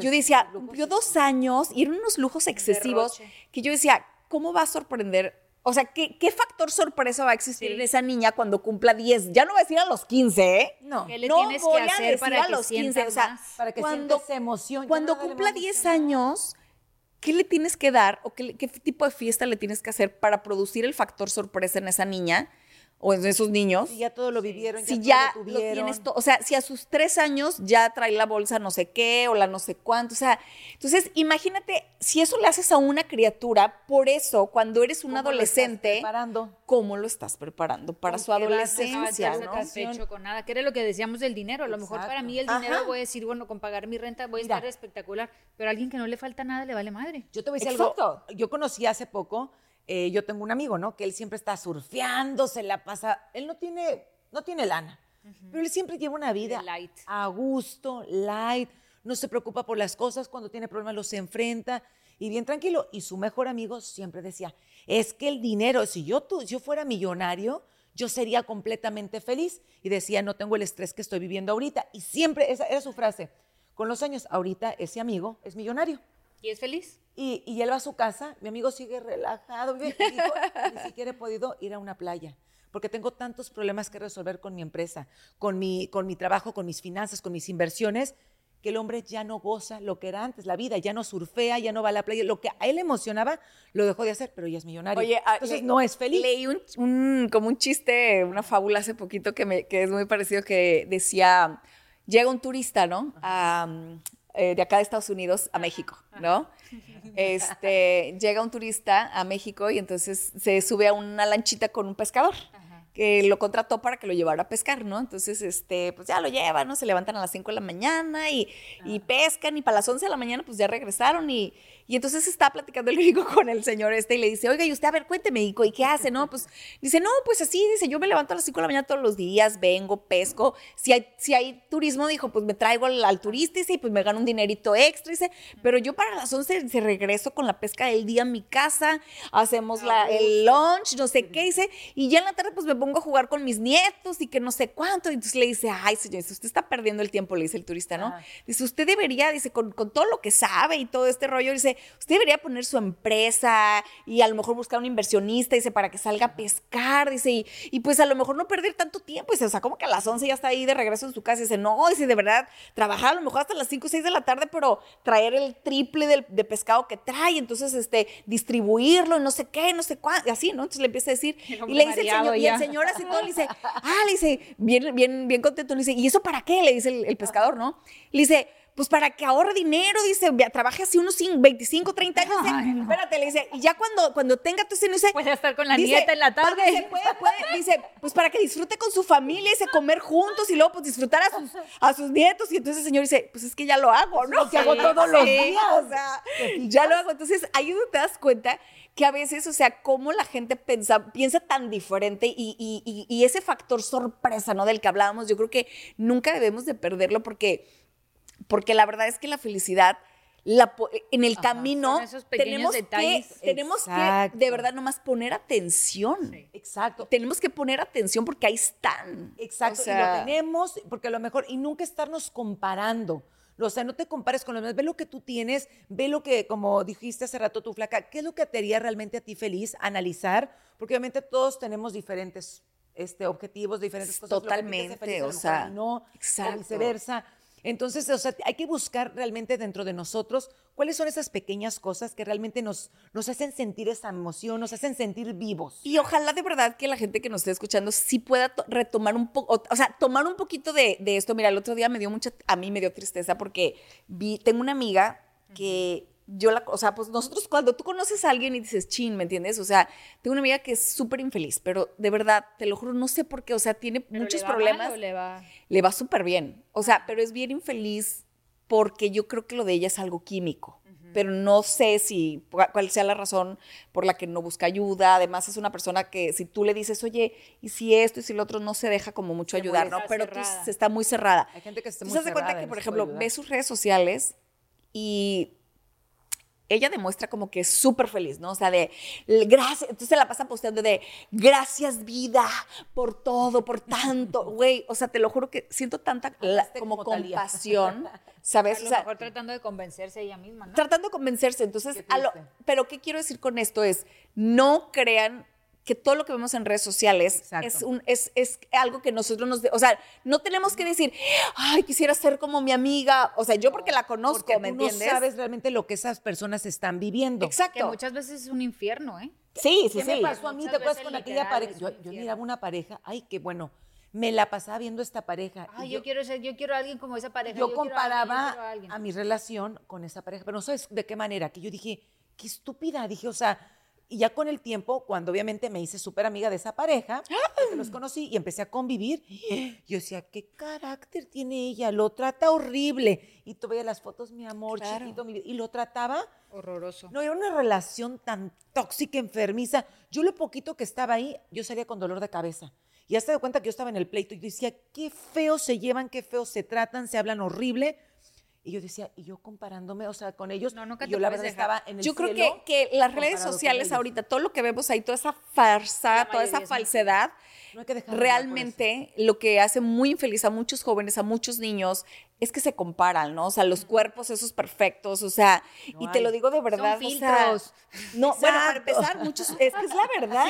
yo decía, cumplió dos años y eran unos lujos excesivos que yo decía, ¿cómo va a sorprender? O sea, ¿qué, qué factor sorpresa va a existir en esa niña cuando cumpla 10? Ya no va a decir a los 15, ¿eh? No. ¿Qué le tienes que hacer para a los 15? O sea, para que cuando, emoción. Cuando cumpla 10 años ¿qué le tienes que dar o qué, tipo de fiesta le tienes que hacer para producir el factor sorpresa en esa niña? O en esos niños. Si ya todo lo vivieron, si ya, lo, tienes todo, o sea, si a sus tres años ya trae la bolsa no sé qué o la no sé cuánto, o sea, entonces imagínate si eso le haces a una criatura, por eso cuando eres un adolescente, ¿cómo lo estás preparando para su adolescencia? No hecho con nada, que era lo que decíamos del dinero, a lo mejor para mí el dinero voy a decir, bueno, con pagar mi renta voy a estar espectacular, pero a alguien que no le falta nada le vale madre. Yo te voy a decir algo, yo conocí hace poco eh, yo tengo un amigo, ¿no? Que él siempre está surfeando, se la pasa. Él no tiene, no tiene lana, pero él siempre lleva una vida light. a gusto, light, no se preocupa por las cosas, cuando tiene problemas los enfrenta y bien tranquilo. Y su mejor amigo siempre decía, es que el dinero, si yo, si yo fuera millonario, yo sería completamente feliz. Y decía, no tengo el estrés que estoy viviendo ahorita. Y siempre, esa era su frase. Con los años, ahorita ese amigo es millonario. ¿Y es feliz? Y, y él va a su casa, mi amigo sigue relajado, ni siquiera he podido ir a una playa, porque tengo tantos problemas que resolver con mi empresa, con mi, con mi trabajo, con mis finanzas, con mis inversiones, que el hombre ya no goza lo que era antes, la vida, ya no surfea, ya no va a la playa, lo que a él emocionaba lo dejó de hacer, pero ya es millonario. Oye, ah, entonces no es feliz. Leí un, como un chiste, una fábula hace poquito que, me, que es muy parecido que decía, llega un turista, ¿no? Eh, de acá de Estados Unidos a México, ¿no? Este, llega un turista a México y entonces se sube a una lanchita con un pescador que lo contrató para que lo llevara a pescar, ¿no? Entonces, este, pues ya lo llevan, ¿no? Se levantan a las 5 de la mañana y, y pescan y para las 11 de la mañana pues ya regresaron y y entonces está platicando el gringo con el señor este y le dice, oiga, y usted, a ver, cuénteme, ¿y qué hace? No, pues dice, no, pues así, dice, yo me levanto a las 5 de la mañana todos los días, vengo, pesco. Si hay, si hay turismo, dijo, pues me traigo al, turista, y pues me gano un dinerito extra, dice, pero yo para las 11 se regreso con la pesca del día a mi casa, hacemos la, el lunch, no sé qué, dice, y ya en la tarde pues me pongo a jugar con mis nietos y que no sé cuánto. Y entonces le dice, ay, señor, usted está perdiendo el tiempo, le dice el turista, ¿no? Dice, usted debería, dice, con, con todo lo que sabe y todo este rollo, dice, usted debería poner su empresa y a lo mejor buscar un inversionista, dice, para que salga a pescar, dice, y, pues a lo mejor no perder tanto tiempo, dice, o sea, como que a las 11 ya está ahí de regreso en su casa, dice, no, dice, de verdad, trabajar a lo mejor hasta las 5 o 6 de la tarde, pero traer el triple de pescado que trae, entonces, este, distribuirlo, y no sé qué, no sé cuánto, y así, ¿no? Entonces le empieza a decir, y le dice el señor, y el señor así todo, le dice, ah, le dice, bien, bien, bien contento, le dice, ¿y eso para qué? Le dice el, el pescador, ¿no? Le dice, pues para que ahorre dinero, dice, trabaje así unos 25, 30 años. Espérate, le dice, y ya cuando, cuando tenga tu ese, dice, puede estar con la nieta en la tarde. Dice, puede, puede, dice, pues para que disfrute con su familia, dice, comer juntos y luego pues disfrutar a sus, a sus nietos. Y entonces el señor dice, pues es que ya lo hago, ¿no? que hago todos los días. O sea, ya lo hago. Entonces ahí donde te das cuenta que a veces, o sea, cómo la gente piensa, piensa tan diferente y, y, y ese factor sorpresa, ¿no? Del que hablábamos, yo creo que nunca debemos de perderlo porque porque la verdad es que la felicidad la, en el camino tenemos que, tenemos que de verdad nomás poner atención. Exacto. Tenemos que poner atención porque ahí están. Exacto. y lo tenemos porque a lo mejor, y nunca estarnos comparando. O sea, no te compares con los demás, ve lo que tú tienes, ve lo que, como dijiste hace rato tu flaca, qué es lo que te haría realmente a ti feliz, analizar, porque obviamente todos tenemos diferentes este, objetivos, diferentes cosas. Totalmente, o sea, no, o viceversa. Entonces, o sea, hay que buscar realmente dentro de nosotros cuáles son esas pequeñas cosas que realmente nos, nos hacen sentir esa emoción, nos hacen sentir vivos. Y ojalá de verdad que la gente que nos esté escuchando sí pueda retomar un poco, o, sea, tomar un poquito de, de, esto. Mira, el otro día me dio mucha, a mí me dio tristeza porque vi, tengo una amiga que yo la, o sea, pues nosotros cuando tú conoces a alguien y dices, chin, ¿me entiendes? O sea, tengo una amiga que es súper infeliz, pero de verdad, te lo juro, no sé por qué, o sea, tiene Pero muchos ¿le va mal problemas. o le va- Le va súper bien, o sea, pero es bien infeliz porque yo creo que lo de ella es algo químico. Pero no sé si cuál sea la razón por la que no busca ayuda. Además, es una persona que si tú le dices, oye, y si esto y si lo otro, no se deja como mucho Se ayudar, ¿no? Pero tú cerrada. se está muy cerrada. Hay gente que está muy te das cuenta cerrada que, por se ejemplo, ayudar. ves sus redes sociales y ella demuestra como que es súper feliz, ¿no? O sea, de gracias, entonces se la pasa posteando de gracias vida por todo, por tanto, güey, o sea, te lo juro que siento tanta la- como compasión, A ¿sabes? lo O sea, mejor tratando de convencerse ella misma, ¿no? tratando de convencerse, entonces, a lo- pero ¿qué quiero decir con esto? Es, no crean que todo lo que vemos en redes sociales Exacto. es, un, es, es algo que nosotros nos... de- O sea, no tenemos que decir, ay, quisiera ser como mi amiga. O sea, yo porque la conozco, Porque ¿me tú entiendes? no sabes realmente lo que esas personas están viviendo. Exacto. Que muchas veces es un infierno, ¿eh? Sí, sí, ¿Qué me sí. pasó a mí? Muchas ¿Te acuerdas con aquella pareja? Yo, miraba una pareja, ay, qué bueno. Me la pasaba viendo esta pareja. Ay, yo, quiero ser, yo quiero a alguien como esa pareja. yo a alguien, a comparaba alguien. a mi relación con esa pareja, pero no sabes de qué manera, que yo dije, qué estúpida, dije, o sea, y ya con el tiempo, cuando obviamente me hice súper amiga de esa pareja, los conocí y empecé a convivir, yo decía, qué carácter tiene ella, lo trata horrible. Y tú veías las fotos, mi amor, Claro. chiquito, mi vida, y lo trataba Horroroso. no, era una relación tan tóxica, enfermiza. Yo lo poquito que estaba ahí, yo salía con dolor de cabeza. Y hasta de cuenta que yo estaba en el pleito y yo decía, qué feo se llevan, qué feo se tratan, se hablan horrible. Y yo decía, y yo comparándome, o sea, con ellos, No, nunca te yo la verdad dejar. estaba en el Yo creo que, que las redes sociales ahorita, todo lo que vemos ahí, toda esa farsa, toda esa falsedad, No hay que realmente lo que hace muy infeliz a muchos jóvenes, a muchos niños, es que se comparan, ¿no? O sea, los cuerpos esos perfectos, o sea, No y te lo digo de verdad, Son o sea, no, bueno, para empezar, muchos, es que es la verdad.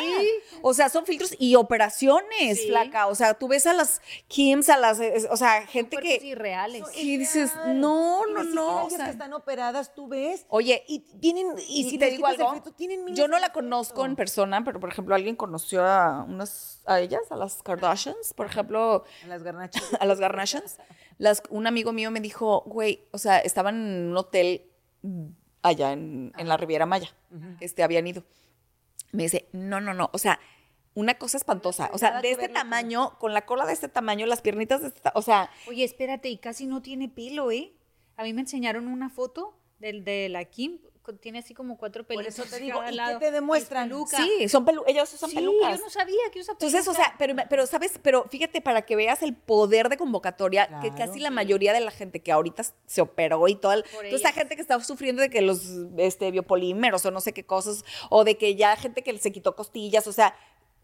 O sea, son filtros y operaciones, Sí. flaca. O sea, tú ves a las Kims, a las, o sea, gente que... irreales. Y dices, no, Y no, no. o sea, que están operadas, tú ves. Oye, Y tienen, y, y si te digo algo, yo no la conozco en persona, pero por ejemplo, alguien conoció a unas, a ellas, a las Kardashians, por ejemplo, A las garnachas. a las Kardashians. Las, un amigo mío me dijo, güey, o sea, estaban en un hotel mm, allá en, en la Riviera Maya, este, habían ido. Me dice, no, no, no, o sea, una cosa espantosa, o sea, de este tamaño, con la cola de este tamaño, las piernitas de este, o sea, Oye, espérate, y casi no tiene pelo, ¿eh? A mí me enseñaron una foto del de la Kim, tiene así como cuatro Por pelitos. eso te digo, ¿y qué te demuestran? Sí, son pelu ellas usan Sí, pelucas. yo no sabía que usa peluca. Entonces, o sea, pero, pero, ¿sabes? Pero fíjate, para que veas el poder de convocatoria, que casi la mayoría de la gente que ahorita se operó y toda, el- Por ellas. gente que está sufriendo de que los este, biopolímeros o no sé qué cosas, o de que ya gente que se quitó costillas, o sea,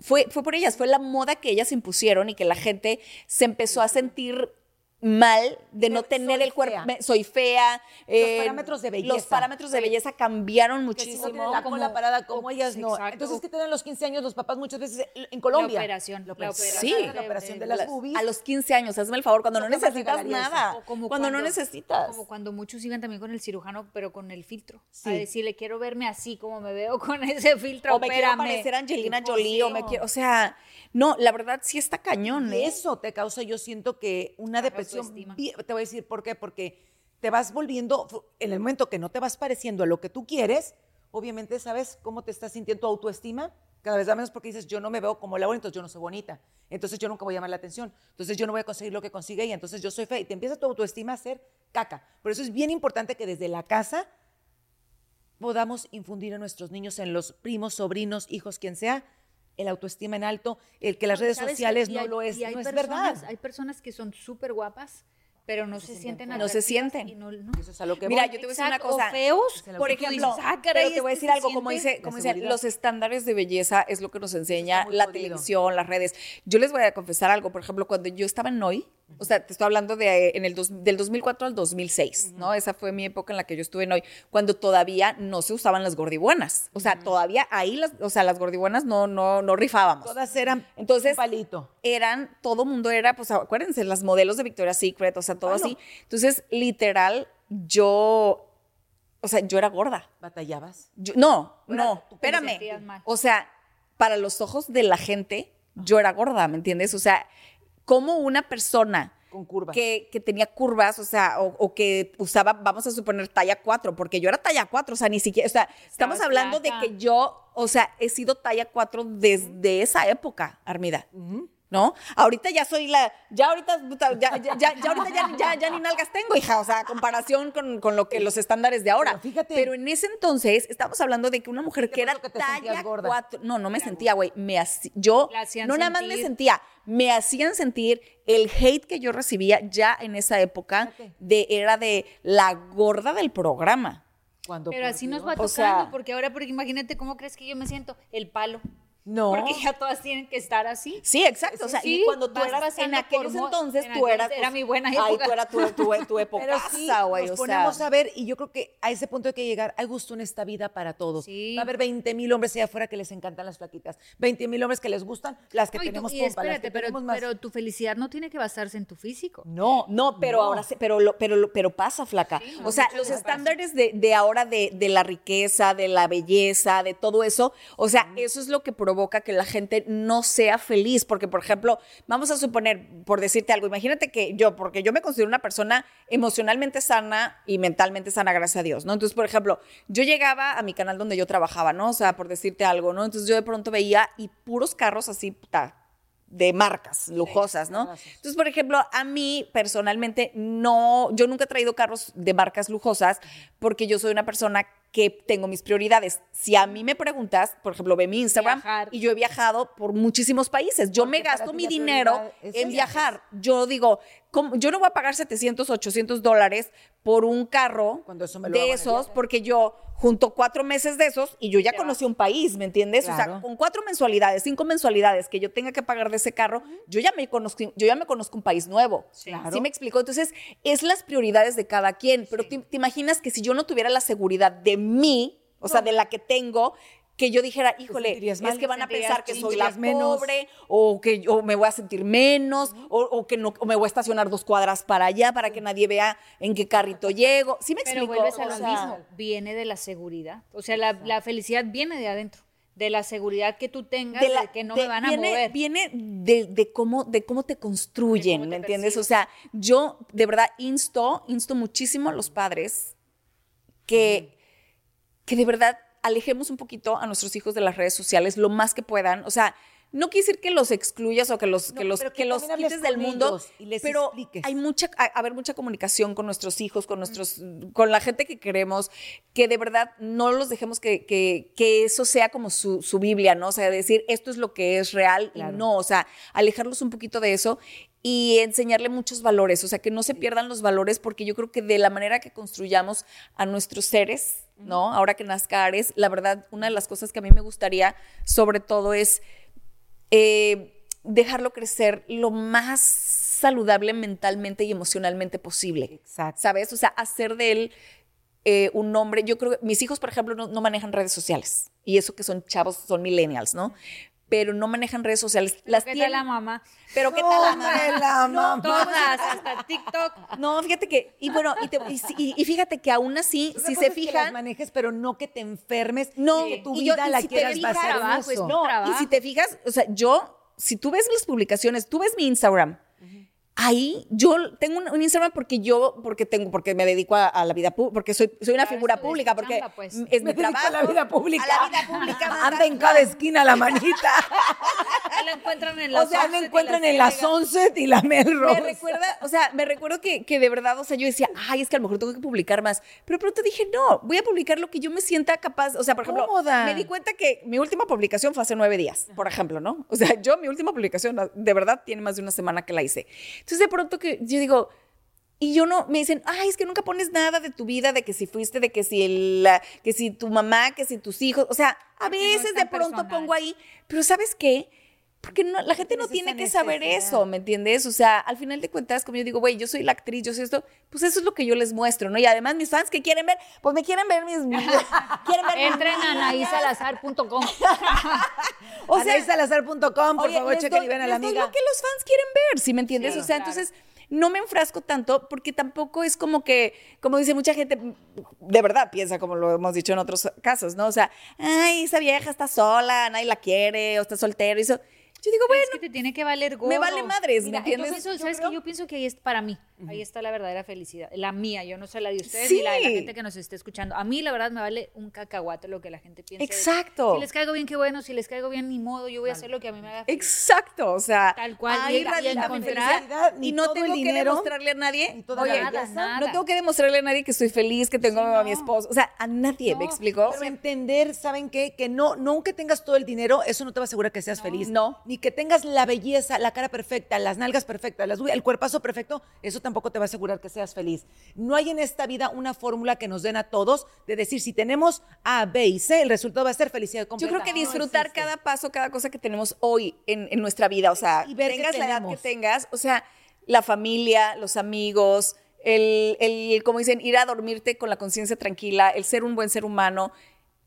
fue, fue por ellas, fue la moda que ellas impusieron y que la gente se empezó a sentir mal de no tener soy el cuerpo, fea. soy fea. eh, parámetros de Los belleza. parámetros de belleza cambiaron Que si no muchísimo. tienen la cola parada como ellas, no. exacto. Entonces, ¿qué te dan los 15 años los papás muchas veces en Colombia? operación, la operación Sí. de- La operación de de- las La- boobies. a los 15 años, hazme el favor, cuando no jamás necesitas nada. O como cuando, no necesitas. Como cuando muchos iban también con el cirujano, pero con el filtro. Sí. A decirle, quiero verme así como me veo con ese filtro, o me quiero opérame. parecer a Angelina Jolie, o me quiero, o sea, no, la verdad sí está cañón, ¿eh? eso te causa, yo siento que una depresión. Bi- Te voy a decir por qué. Porque te vas volviendo, en el momento que no te vas pareciendo a lo que tú quieres, obviamente sabes cómo te estás sintiendo tu autoestima. Cada vez da menos porque dices, yo no me veo como Laura, entonces yo no soy bonita. Entonces yo nunca voy a llamar la atención. Entonces yo no voy a conseguir lo que consigue y entonces yo soy fea. Y te empieza tu autoestima a ser caca. Por eso es bien importante que desde la casa podamos infundir a nuestros niños, en los primos, sobrinos, hijos, quien sea, el autoestima en alto, el que las redes sociales Y no hay- lo es, y hay no es personas- verdad. Hay personas que son súper guapas, pero no, se sienten No se sienten. y no- no. Eso es a lo que Mira, voy. yo te voy a decir una cosa. o feos, Por que ejemplo, dices, ah, caray, pero te voy a decir se algo, como dice, como seguridad. los estándares de belleza es lo que nos enseña la jodido. televisión, las redes. Yo les voy a confesar algo, por ejemplo, cuando yo estaba en Noy, o sea, te estoy hablando de en el dos- del 2004 al 2006, ¿no? Esa fue mi época en la que yo estuve en Noy, cuando todavía no se usaban las gordibuenas. O sea, todavía ahí las, o sea, las gordibuenas no no no rifábamos. Todas eran Entonces, palito. eran, todo mundo era, pues acuérdense, las modelos de Victoria's Secret, o sea, todo Palo. así. Entonces, literal, yo, o sea, yo era gorda. ¿Batallabas? Yo- no, Era- no, espérame. O sea, para los ojos de la gente, yo era gorda, ¿me entiendes? O sea, como una persona Con curvas. Que, que tenía curvas, o sea, o, o que usaba, vamos a suponer, talla 4, porque yo era talla 4, o sea, ni siquiera, o sea, estamos Estabas hablando de que yo, o sea, he sido talla 4 desde esa época, Armida. ¿No? Ahorita ya soy la, ya ahorita, ya, ya, ya, ya ahorita ya, ya, ya ni nalgas tengo, hija, o sea, a comparación con, con lo que los estándares de ahora. Pero fíjate. Pero en ese entonces, estamos hablando de que una mujer que era que talla gorda. 4, no, no me sentía, güey, me yo, no nada más me sentía, me hacían sentir el hate que yo recibía ya en esa época, Fíjate. de, era de la gorda del programa. Cuando, Pero así nos va O tocando, sea- porque ahora, porque imagínate cómo crees que yo me siento, el palo. No. Porque ya todas tienen que estar así. Sí, exacto. o sea, Sí, y cuando tú eras en por aquellos entonces, en tú eras. era mi buena Ay, época. tú eras tu, tu, tu época, sí, nos o ponemos sea. a ver, y yo creo que a ese punto hay que llegar. Hay gusto en esta vida para todos. Sí. Va a haber 20 mil hombres allá afuera que les encantan las flaquitas. 20 mil hombres que les gustan las que No, y tú- tenemos y pompa, las que pero, tenemos más. pero tu felicidad no tiene que basarse en tu físico. no, No, pero ahora sí, pero, pero, pero pasa, flaca. o sea, los estándares de, de ahora de, de la riqueza, de la belleza, de todo eso, o sea, eso es lo que provoca que la gente no sea feliz. Porque, por ejemplo, vamos a suponer, por decirte algo, imagínate que yo, porque yo me considero una persona emocionalmente sana y mentalmente sana, gracias a Dios, ¿no? Entonces, por ejemplo, yo llegaba a mi canal donde yo trabajaba, ¿no? O sea, por decirte algo, ¿no? Entonces yo de pronto veía y puros carros así, puta, de marcas lujosas, ¿no? Entonces, por ejemplo, a mí personalmente no, yo nunca he traído carros de marcas lujosas porque yo soy una persona que tengo mis prioridades. Si a mí me preguntas, por ejemplo, ve mi Instagram Viajar. y yo he viajado por muchísimos países. Yo me Porque gasto mi dinero en viajar. Yo digo, ¿cómo? yo no voy a pagar 700, 800 dólares por un carro Cuando eso me lo hago en de esos porque yo junto cuatro meses de esos y yo ya conocí un país, ¿me entiendes? O sea, con cuatro mensualidades, cinco mensualidades que yo tenga que pagar de ese carro, yo ya me conozco, yo ya me conozco un país nuevo. Claro. ¿Sí me explico? Entonces, es las prioridades de cada quien, pero te, te imaginas que si yo no tuviera la seguridad de mí, o sea, de la que tengo, que yo dijera, híjole, es mal, que van a pensar que soy la menos. pobre, o que yo me voy a sentir menos, o, o que no, o me voy a estacionar dos cuadras para allá para que nadie vea en qué carrito llego. ¿Sí me Pero explico? vuelves a O lo sea, mismo, viene de la seguridad. O sea, la, la felicidad viene de adentro, de la seguridad que tú tengas, de, la- que no de- me van a viene, mover. Viene de, de cómo, de cómo te construyen, De cómo ¿me entiendes? O sea, yo de verdad insto, insto muchísimo a los padres que, que de verdad alejemos un poquito a nuestros hijos de las redes sociales lo más que puedan. O sea, no quiere decir que los excluyas o que los, No, que los, que que los quites del mundo, ellos y les pero expliques. hay mucha, a, haber mucha comunicación con nuestros hijos, con nuestros, con la gente que queremos, que de verdad no los dejemos que, que, que eso sea como su, su Biblia, ¿no? O sea, decir esto es lo que es real Claro. y no, o sea, alejarlos un poquito de eso y enseñarle muchos valores, o sea, que no se pierdan los valores, porque yo creo que de la manera que construyamos a nuestros seres, ¿no? Ahora que nazca Ares, la verdad, una de las cosas que a mí me gustaría, sobre todo, es eh, dejarlo crecer lo más saludable mentalmente y emocionalmente posible. Exacto. ¿Sabes? O sea, hacer de él eh, un hombre. Yo creo que mis hijos, por ejemplo, no, no manejan redes sociales. Y eso que son chavos, son millennials, ¿no? Pero no manejan redes sociales. Las ¿Qué tal la mamá? Pero ¿qué tal la mamá? Hombre, la mamá. Todas, hasta TikTok. No, fíjate que, y bueno, y, te- y sí- y- y fíjate que aún así, Una si se es que las fijan, manejes, pero no que te enfermes, No, que tu y yo- vida y la si te quieras fijas, basar en trabajo, es eso. no. no, y si te fijas, o sea, yo, si tú ves las publicaciones, tú ves mi Instagram, ahí yo tengo un, un Instagram porque yo, porque tengo, porque me dedico a, a la vida pública, porque soy, soy una Claro, figura pública, porque chamba, pues. es Me mi trabajo. a la vida pública. A la vida pública. Anda en cada esquina la manita. Ahí la encuentran en o las sea, la 11 y encuentran en la ciega. Sunset y la Melrose. me recuerda, o sea, me recuerdo que, que de verdad, o sea, yo decía, ay, es que a lo mejor tengo que publicar más. Pero pronto dije, no, voy a publicar lo que yo me sienta capaz. O sea, por ejemplo, Cómoda. me di cuenta que mi última publicación fue hace nueve días, por ejemplo, ¿no? O sea, yo, mi última publicación, de verdad, tiene más de una semana que la hice. Entonces, de pronto que yo digo, y yo no, me dicen, ay, es que nunca pones nada de tu vida, de que si fuiste, de que si, el, la- que si tu mamá, que si tus hijos. O sea, a Porque veces es de pronto personal. pongo ahí, pero ¿sabes qué? Porque no, la gente no tiene que saber eso, ¿me entiendes? O sea, al final de cuentas, como yo digo, güey, yo soy la actriz, yo soy esto, pues eso es lo que yo les muestro, ¿no? Y además mis fans que quieren ver, pues me quieren ver mis... quieren ver mis- Entren a anaisalazar.com. O sea, Anaísalazar.com, por Oye, favor, chequen y vean a la amiga. lo que los fans quieren ver, ¿sí me entiendes? Sí, o sea, claro. entonces no me enfrasco tanto porque tampoco es como que, como dice mucha gente, de verdad piensa como lo hemos dicho en otros casos, ¿no? O sea, ay, esa vieja está sola, nadie la quiere, o está soltera, y eso. Yo digo, bueno, es que te tiene que valer gorro. me vale madres, ¿me Mira, entiendes? entonces, Yo ¿sabes creo- qué? Yo pienso que ahí es para mí. Ahí está la verdadera felicidad. La mía, yo no sé la de ustedes Sí. ni la de la gente que nos esté escuchando. A mí, la verdad, me vale un cacahuate lo que la gente piensa. de- Exacto. Si les caigo bien, qué bueno. Si les caigo bien, ni modo. Yo voy a hacer lo que a mí me haga feliz. Exacto, o sea, Tal cual, ahí y- y encontrar- y no tengo que demostrarle a nadie, oye, Nada, nada. no tengo que demostrarle a nadie que estoy feliz, que tengo a mi esposo, o sea, a nadie, ¿me explico? Pero entender, ¿saben qué? Que no, no aunque tengas todo el dinero, eso no te va a asegurar que seas feliz. No. Ni que tengas la belleza, la cara perfecta, las nalgas perfectas, las, el cuerpazo perfecto, eso tampoco te va a asegurar que seas feliz. No hay en esta vida una fórmula que nos den a todos de decir, si tenemos A, B y C, el resultado va a ser felicidad Yo creo que disfrutar cada paso, cada cosa que tenemos hoy en, en nuestra vida, o sea, Y ver tengas la edad que tengas, o sea, la familia, los amigos, el, el, como dicen, ir a dormirte con la conciencia tranquila, el ser un buen ser humano.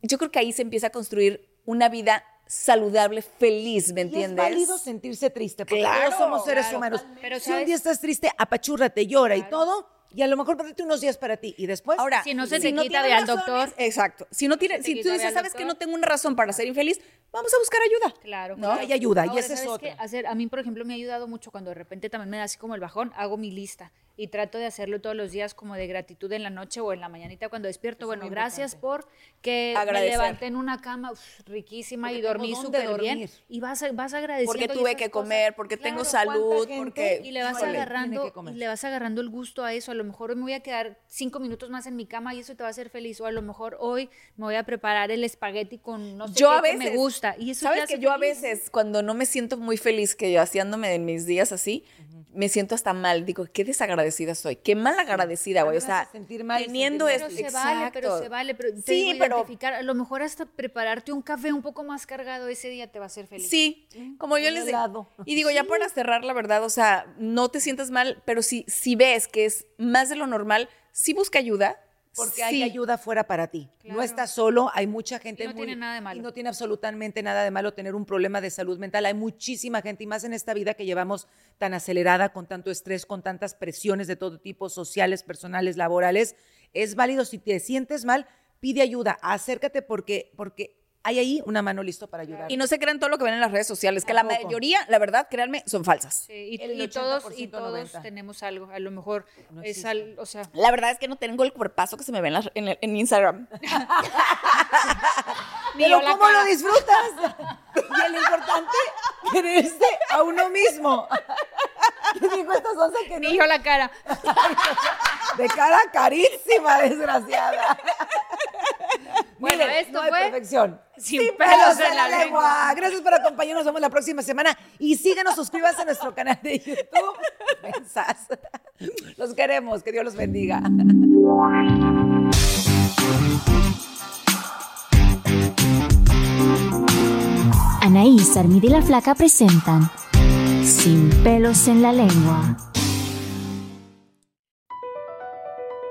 Yo creo que ahí se empieza a construir una vida saludable, feliz, ¿me Y entiendes? es válido sentirse triste, porque Claro, todos somos seres claro. humanos. Pero, si un día estás triste, apachúrrate, llora y todo, y a lo mejor date unos días para ti. Y después, Ahora, Si no se te quita, ve al razones- doctor. Exacto. Si no tiene, si tú dices, sabes que no tengo una razón para ser infeliz, vamos a buscar ayuda. Claro, ¿no? claro. Hay ayuda, y ese es ¿sabes otro. Hacer, a mí, por ejemplo, me ha ayudado mucho cuando de repente también me da así como el bajón, hago mi lista y trato de hacerlo todos los días como de gratitud en la noche o en la mañanita cuando despierto. bueno, gracias por que me Agradecer. levanté en una cama uf, riquísima Porque y dormí tengo súper bien. Y vas, a- vas agradeciendo. Porque tuve que cosas. comer, porque tengo Claro, salud, ¿cuánta gente? porque... y le vas Híjole, agarrando que y le vas agarrando el gusto a eso. A lo mejor hoy me voy a quedar cinco minutos más en mi cama y eso te va a hacer feliz. O a lo mejor hoy me voy a preparar el espagueti con no sé yo qué a que veces me gusta. Y eso sabes que yo a feliz. veces cuando no me siento muy feliz que yo haciéndome en mis días así me siento hasta mal digo qué desagradecida soy qué mal agradecida güey o sea sentir mal teniendo esto Pero se vale, pero se vale. Pero te sí digo, pero identificar, a lo mejor hasta prepararte un café un poco más cargado ese día te va a hacer feliz. Sí, como yo les digo. Y digo, ya para cerrar, la verdad, o sea, no te sientas mal, pero si, si ves que es más de lo normal, sí busca ayuda. Porque sí. hay ayuda fuera para ti. Claro. No estás solo, hay mucha gente Y no muy- tiene nada de malo. Y no tiene absolutamente nada de malo tener un problema de salud mental. Hay muchísima gente, y más en esta vida que llevamos tan acelerada, con tanto estrés, con tantas presiones de todo tipo, sociales, personales, laborales. Es válido si te sientes mal, pide ayuda, acércate porque, porque hay ahí una mano listo para ayudar. Y no se crean todo lo que ven en las redes sociales, que la mayoría, la verdad, créanme, son falsas. Sí, y, El y todos, 80%, y todos 90. tenemos algo. A lo mejor es al, o sea, La verdad es que no tengo el cuerpazo que se me ve en, las- en el- en Instagram. Pero la ¿cómo cara. lo disfrutas? y el importante, quererse a uno mismo. ¿Qué dijo esta sonza que no? ni yo la cara. De cara carísima, desgraciada. Bueno, Miren, esto no hay fue perfección. Sin pelos en la lengua. Gracias por acompañarnos. Nos vemos la próxima semana. Y síganos, suscríbanse a nuestro canal de YouTube. Los queremos. Que Dios los bendiga. Anaís, Armida y la Flaca presentan Sin pelos en la lengua.